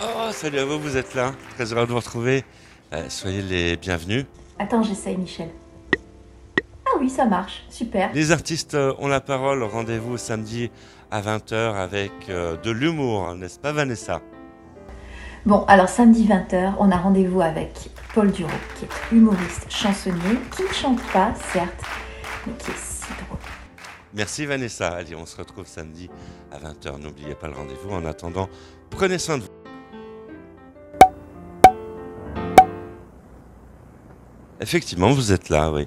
Oh, salut à vous, vous êtes là. Très heureux de vous retrouver. Euh, soyez les bienvenus. Attends, j'essaye, Michel. Ah oui, ça marche. Super. Les artistes euh, ont la parole. Rendez-vous samedi à 20h avec euh, de l'humour, n'est-ce pas Vanessa? Bon, alors samedi 20h, on a rendez-vous avec Paul Duro, qui est humoriste chansonnier, qui ne chante pas, certes, mais qui est si drôle. Merci Vanessa. Allez, on se retrouve samedi à 20h. N'oubliez pas le rendez-vous. En attendant, prenez soin de vous. Effectivement, vous êtes là, oui.